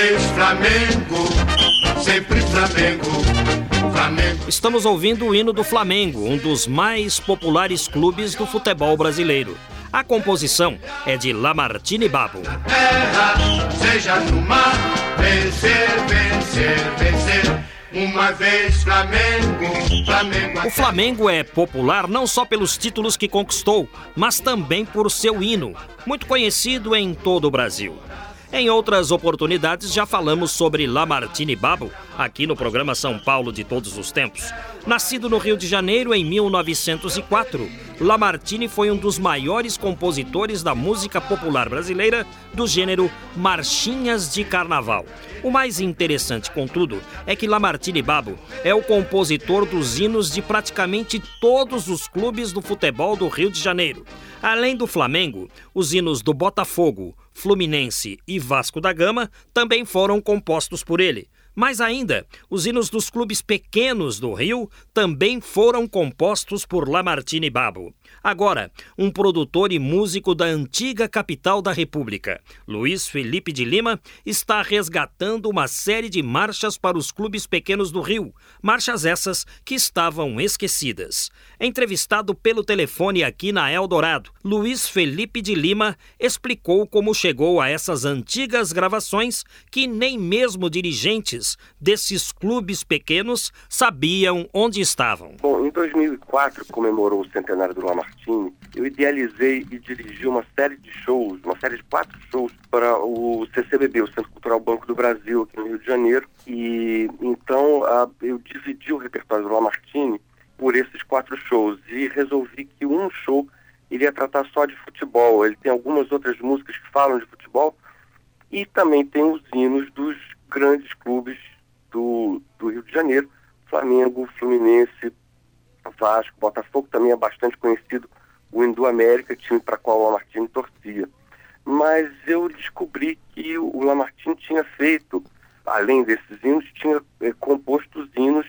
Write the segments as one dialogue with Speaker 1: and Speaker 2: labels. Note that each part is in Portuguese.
Speaker 1: vez Flamengo, sempre Flamengo.
Speaker 2: Flamengo. Estamos ouvindo o hino do Flamengo, um dos mais populares clubes do futebol brasileiro. A composição é de Lamartine Babo.
Speaker 1: Terra, seja no mar, vencer, vencer, vencer. Uma vez Flamengo, Flamengo.
Speaker 2: O Flamengo é popular não só pelos títulos que conquistou, mas também por seu hino, muito conhecido em todo o Brasil. Em outras oportunidades já falamos sobre Lamartine Babo, aqui no programa São Paulo de todos os tempos. Nascido no Rio de Janeiro em 1904, Lamartine foi um dos maiores compositores da música popular brasileira do gênero marchinhas de carnaval. O mais interessante, contudo, é que Lamartine Babo é o compositor dos hinos de praticamente todos os clubes do futebol do Rio de Janeiro. Além do Flamengo, os hinos do Botafogo, Fluminense e Vasco da Gama também foram compostos por ele. Mais ainda, os hinos dos clubes pequenos do Rio também foram compostos por Lamartine Babo. Agora, um produtor e músico da antiga capital da República, Luiz Felipe de Lima, está resgatando uma série de marchas para os clubes pequenos do Rio, marchas essas que estavam esquecidas. Entrevistado pelo telefone aqui na Eldorado, Luiz Felipe de Lima explicou como chegou a essas antigas gravações que nem mesmo dirigentes desses clubes pequenos sabiam onde estavam.
Speaker 3: Bom, em 2004 comemorou o centenário do Lamartine Martini, eu idealizei e dirigi uma série de shows, uma série de quatro shows para o CCBB, o Centro Cultural Banco do Brasil, aqui no Rio de Janeiro. E então a, eu dividi o repertório do Lamartine por esses quatro shows e resolvi que um show iria tratar só de futebol. Ele tem algumas outras músicas que falam de futebol e também tem os hinos dos grandes clubes do, do Rio de Janeiro, Flamengo, Fluminense, Vasco, Botafogo também é bastante conhecido, o Hindu América, time para qual o Lamartine torcia. Mas eu descobri que o Lamartine tinha feito, além desses hinos, tinha é, composto os hinos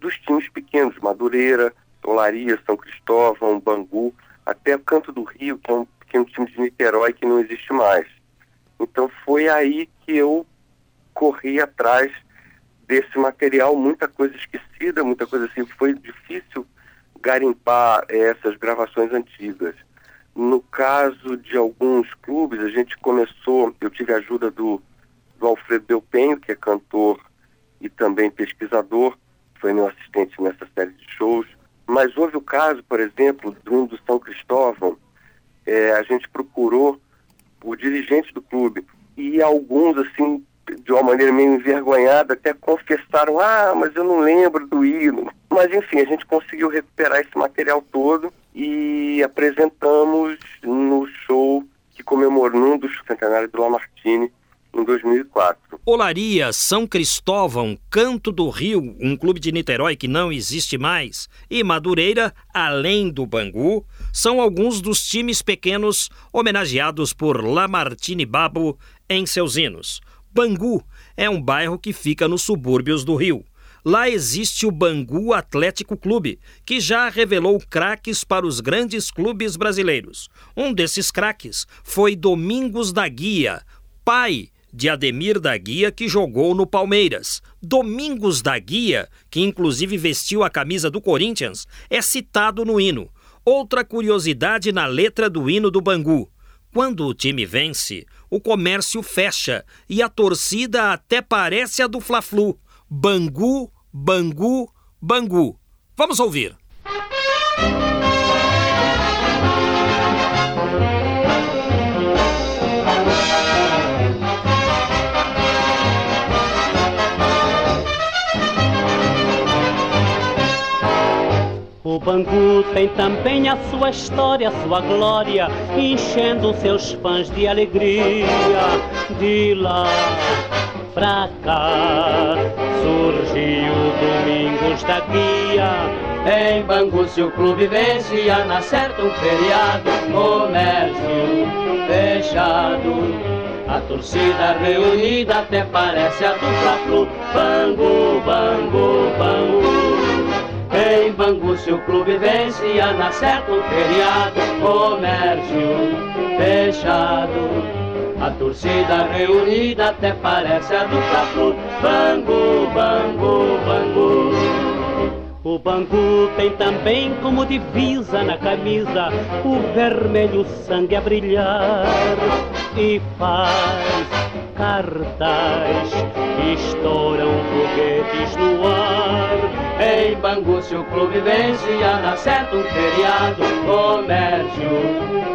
Speaker 3: dos times pequenos, Madureira, Tolaria, São Cristóvão, Bangu, até Canto do Rio, que é um pequeno time de Niterói que não existe mais. Então foi aí que eu corri atrás desse material, muita coisa esquecida, muita coisa assim, foi difícil garimpar essas gravações antigas. No caso de alguns clubes, a gente começou, eu tive a ajuda do, do Alfredo Belpenho, que é cantor e também pesquisador, foi meu assistente nessa série de shows. Mas houve o caso, por exemplo, do do São Cristóvão, é, a gente procurou o dirigente do clube e alguns, assim, de uma maneira meio envergonhada, até confessaram, ah, mas eu não lembro do hino. Mas enfim, a gente conseguiu recuperar esse material todo e apresentamos no show que comemorou um dos centenários do Lamartine em 2004.
Speaker 2: Olaria, São Cristóvão, Canto do Rio, um clube de Niterói que não existe mais, e Madureira, além do Bangu, são alguns dos times pequenos homenageados por Lamartine Babo em seus hinos. Bangu é um bairro que fica nos subúrbios do Rio. Lá existe o Bangu Atlético Clube, que já revelou craques para os grandes clubes brasileiros. Um desses craques foi Domingos da Guia, pai de Ademir da Guia, que jogou no Palmeiras. Domingos da Guia, que inclusive vestiu a camisa do Corinthians, é citado no hino. Outra curiosidade na letra do hino do Bangu. Quando o time vence, o comércio fecha e a torcida até parece a do Fla-Flu. Bangu, Bangu, Bangu. Vamos ouvir.
Speaker 4: O Bangu tem também a sua história, a sua glória, enchendo seus fãs de alegria. De lá pra cá surgiu Domingos da Guia. Em Bangu se o clube vencia, na certa um feriado, comércio fechado. A torcida reunida até parece a dupla flu. Bangu, Bangu, Bangu. Em Bangu se o clube vencia, na certo um feriado, comércio fechado. A torcida reunida até parece a do Fla-Flu. Bangu, Bangu, Bangu. O Bangu tem também como divisa na camisa o vermelho sangue a brilhar e faz cartaz, estouram foguetes no ar. Em Bangu se o clube vence, dá certo um feriado, comércio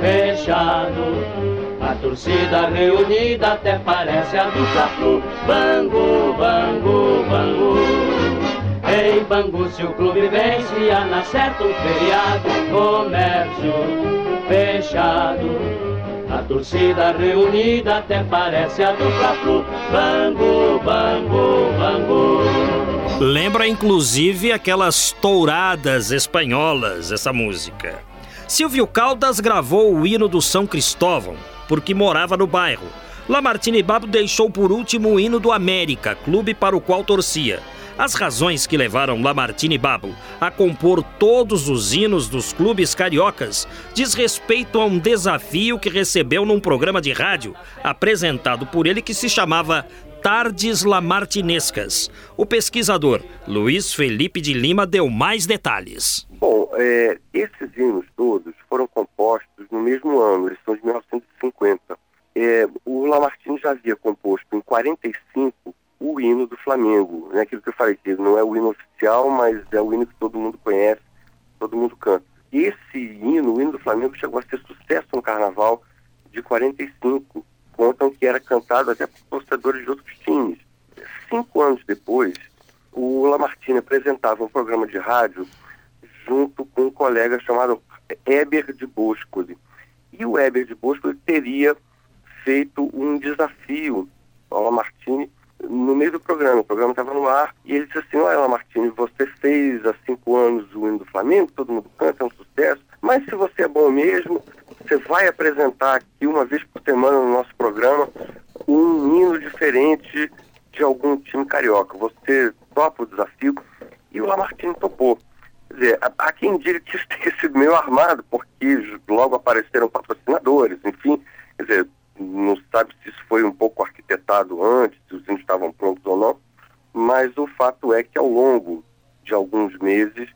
Speaker 4: fechado. A torcida reunida até parece a do Fla-Flu. Bangu, Bangu, Bangu. Em Bangu se o clube vence, na certo um feriado, comércio fechado. A torcida reunida até parece a do Fla-Flu. Bangu, Bangu, Bangu.
Speaker 2: Lembra inclusive aquelas touradas espanholas, essa música. Silvio Caldas gravou o hino do São Cristóvão, porque morava no bairro. Lamartine Babo deixou por último o hino do América, clube para o qual torcia. As razões que levaram Lamartine Babo a compor todos os hinos dos clubes cariocas diz respeito a um desafio que recebeu num programa de rádio apresentado por ele que se chamava Tardes Lamartinescas. O pesquisador Luiz Felipe de Lima deu mais detalhes.
Speaker 3: Bom, é, esses hinos todos foram compostos no mesmo ano, eles são de 1950. É, o Lamartine já havia composto em 45 o hino do Flamengo, né? aquilo que eu falei, que não é o hino oficial, mas é o hino que todo mundo conhece, todo mundo canta. Esse hino, o hino do Flamengo, chegou a ser sucesso no Carnaval de 45. Contam que era cantado até por torcedores de outros times. Cinco anos depois, o Lamartine apresentava um programa de rádio junto com um colega chamado Eber de Boscoli. E o Eber de Boscoli teria feito um desafio ao Lamartine no meio do programa. O programa estava no ar e ele disse assim: Olha, Martini, você fez há cinco anos o hino do Flamengo, todo mundo canta, é um sucesso, mas se você é bom mesmo, você vai apresentar aqui uma vez por semana no nosso programa um hino diferente de algum time carioca. Você topa o desafio? E o Lamartine topou. Quer dizer, há quem diga que isso tenha sido meio armado, porque logo apareceram patrocinadores, enfim. Quer dizer, não sabe se isso foi um pouco arquitetado antes, se os índios estavam prontos ou não, mas o fato é que ao longo de alguns meses,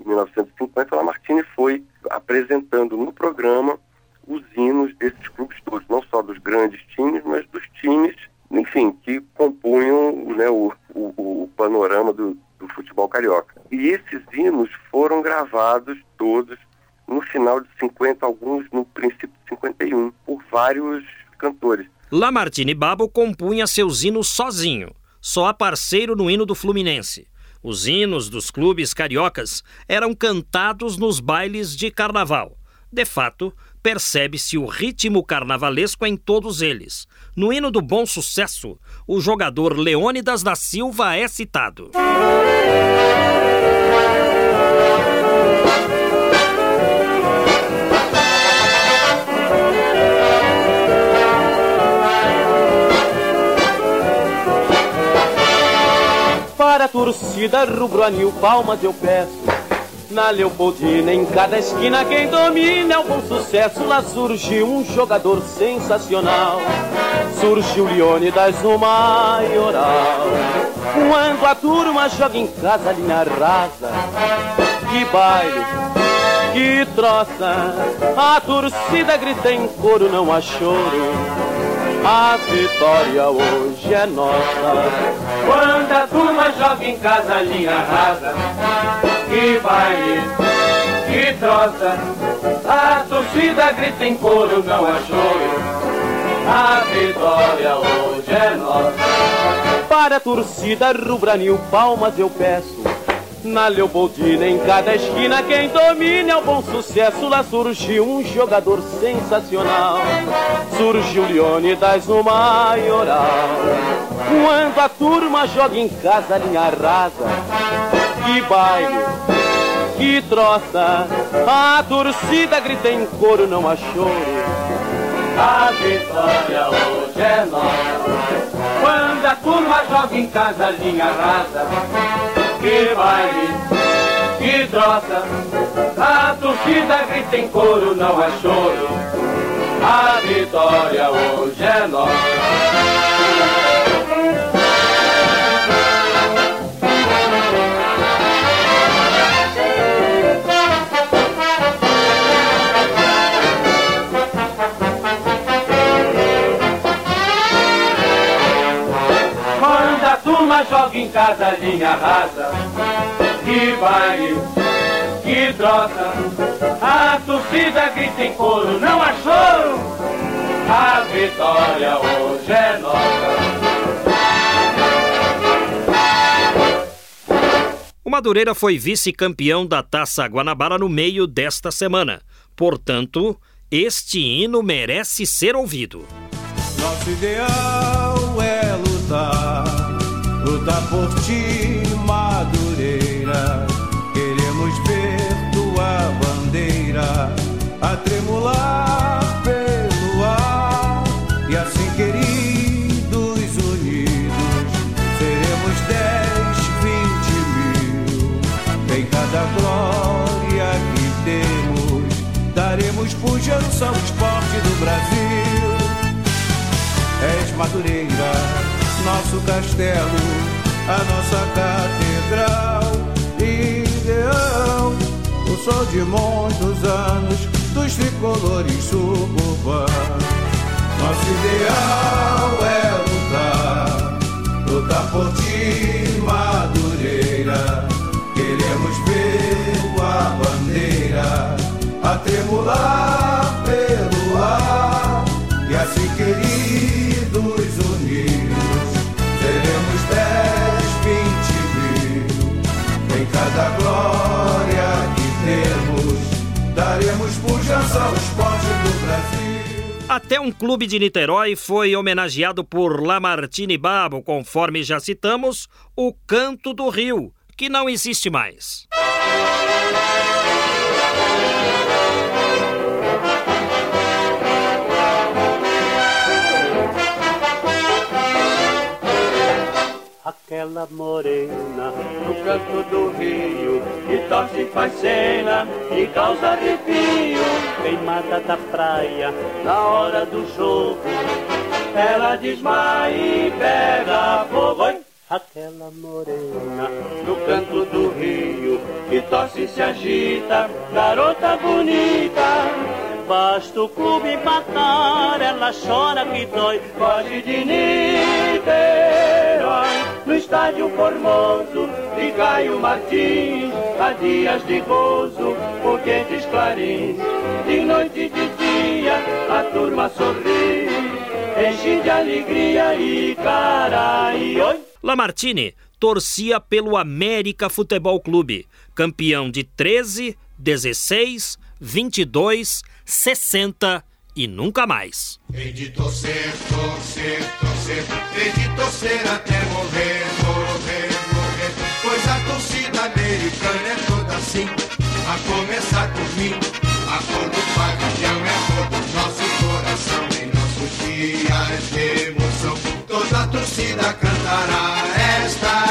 Speaker 3: em 1950, Lamartine foi apresentando no programa os hinos desses clubes todos, não só dos grandes times, mas dos times, enfim, que compunham né, o, o, o panorama do, do futebol carioca. E esses hinos foram gravados todos no final de 50, alguns no princípio de 51, por vários cantores.
Speaker 2: Lamartine Babo compunha seus hinos sozinho, só a parceiro no hino do Fluminense. Os hinos dos clubes cariocas eram cantados nos bailes de carnaval. De fato, percebe-se o ritmo carnavalesco em todos eles. No hino do bom sucesso, o jogador Leônidas da Silva é citado.
Speaker 4: Para a torcida rubro-anil, palmas eu peço. Na Leopoldina, em cada esquina, quem domina é o bom sucesso. Lá surgiu um jogador sensacional. Surgiu Leônidas no maioral. Quando a turma joga em casa, linha rasa. Que baile, que troça. A torcida grita em coro, não há choro. A vitória hoje é nossa. Quando a turma joga em casa, linha rasa, que baile, que troça. A torcida grita em coro, não é choro. A vitória hoje é nossa. Para a torcida rubra-nil, palmas eu peço. Na Leopoldina, em cada esquina, quem domina é o bom sucesso. Lá surgiu um jogador sensacional. Surgiu Leônidas no maioral. Quando a turma joga em casa, linha rasa. Que baile, que troça. A torcida grita em coro, não há choro. A vitória hoje é nossa. Quando a turma joga em casa, linha rasa que baile, que troça. A torcida grita em coro, não é choro.
Speaker 5: A vitória hoje é nossa. Casa linha rasa. Que baile, que troça, a torcida grita em coro, não há choro. A vitória hoje é nossa.
Speaker 2: O Madureira foi vice-campeão da Taça Guanabara no meio desta semana. Portanto, este hino merece ser ouvido.
Speaker 6: Nosso ideal é lutar lutar por ti, Madureira. Queremos ver tua bandeira a tremular pelo ar. E assim, queridos, unidos, seremos dez, vinte mil. Em cada glória que temos, daremos pujança ao esporte do Brasil. És Madureira nosso castelo, a nossa catedral, ideal, o sol de muitos anos dos tricolores suburbanos. Nosso ideal é lutar, lutar por ti, Madureira. Queremos ver a bandeira a tremular pelo ar e assim queridos
Speaker 2: Até um clube de Niterói foi homenageado por Lamartine Babo, conforme já citamos, o Canto do Rio, que não existe mais.
Speaker 4: Aquela morena no canto do rio que torce faz cena e causa arrepio. Queimada da praia na hora do jogo ela desmaia e pega fogo. Aquela morena no canto do rio que torce e se agita garota bonita. Basta o clube matar, ela chora que dói, foge de Niterói no estádio formoso de Caio Martins, há dias de gozo, foguetes clarins, de noite e de dia a turma sorri, enche de alegria e cara e oi.
Speaker 2: Lamartine torcia pelo América Futebol Clube, campeão de 13, 16, 22, 60 e nunca mais.
Speaker 1: Hei de torcer, torcer, torcer, hei de torcer até morrer, morrer, morrer, pois a torcida americana é toda assim, a começar por mim, a cor do pavilhão é a cor do nosso coração, em nossos dias de emoção, toda a torcida cantará esta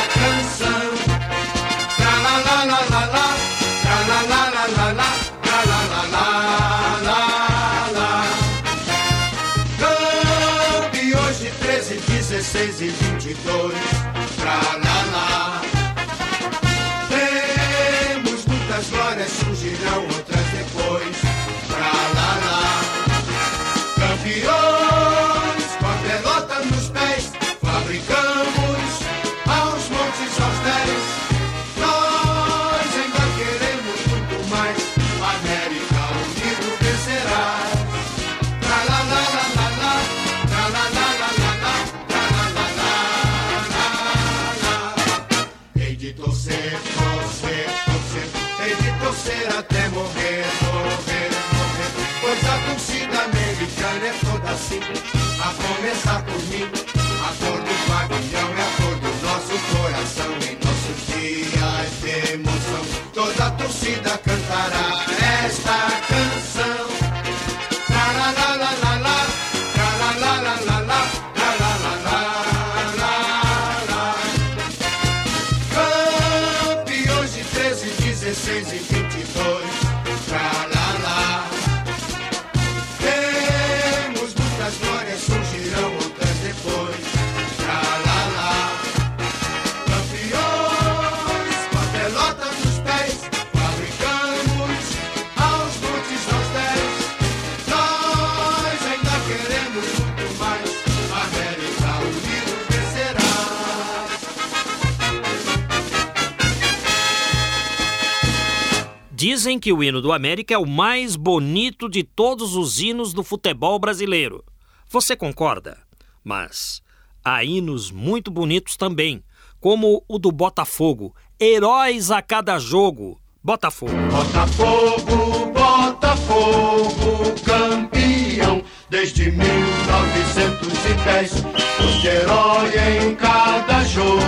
Speaker 2: Dizem que o hino do América é o mais bonito de todos os hinos do futebol brasileiro. Você concorda? Mas há hinos muito bonitos também, como o do Botafogo, Heróis a cada jogo. Botafogo.
Speaker 1: Botafogo, Botafogo, campeão desde 1910. Foste herói em cada jogo,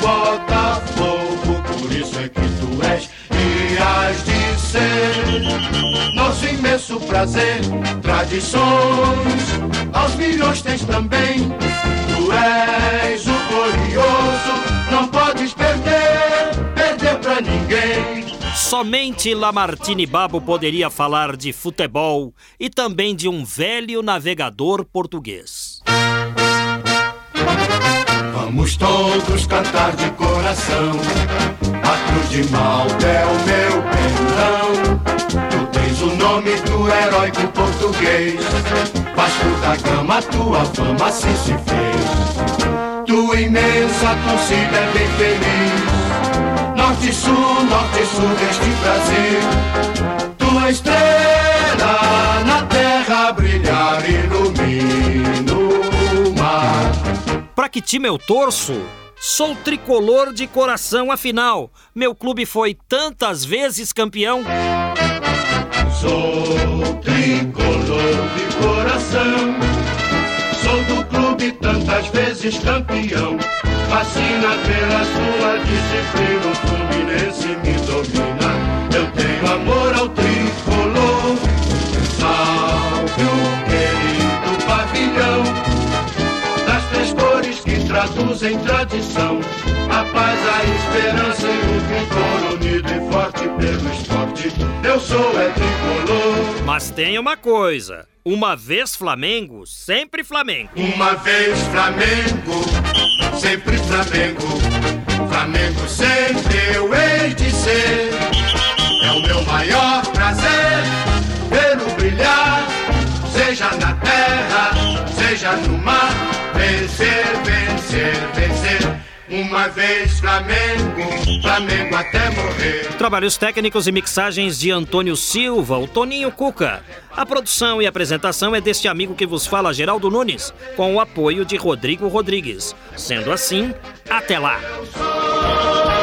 Speaker 1: Botafogo, tradições, aos milhões tens também. Tu és o glorioso, não podes perder, perder pra ninguém.
Speaker 2: Somente Lamartine Babo poderia falar de futebol e também de um velho navegador português.
Speaker 1: Vamos todos cantar de coração. A cruz de Malta é o meu perdão. Heróico português. Vasco da Gama, tua fama assim se fez. Tua imensa torcida é bem feliz. Norte sul, norte sul deste Brasil. Tua estrela na terra brilhar ilumina o mar.
Speaker 2: Pra que time eu torço? Sou tricolor de coração, afinal, meu clube foi tantas vezes campeão.
Speaker 1: Sou tricolor de coração. Sou do clube tantas vezes campeão. Fascina pela sua disciplina, o Fluminense me domina. Eu tenho amor ao tricolor. Salve o querido pavilhão das três cores que traduzem tradição. A paz, a esperança e
Speaker 2: Mas tem uma coisa: uma vez Flamengo, sempre Flamengo.
Speaker 1: Uma vez Flamengo, sempre Flamengo. Flamengo sempre eu hei de ser. É o meu maior prazer vê-lo brilhar, seja na terra, seja no mar. Vencer, vencer, vencer. Uma vez Flamengo, Flamengo até morrer.
Speaker 2: Trabalhos técnicos e mixagens de Antônio Silva, o Toninho Cuca. A produção e apresentação é deste amigo que vos fala, Geraldo Nunes, com o apoio de Rodrigo Rodrigues. Sendo assim, até lá!
Speaker 1: Eu sou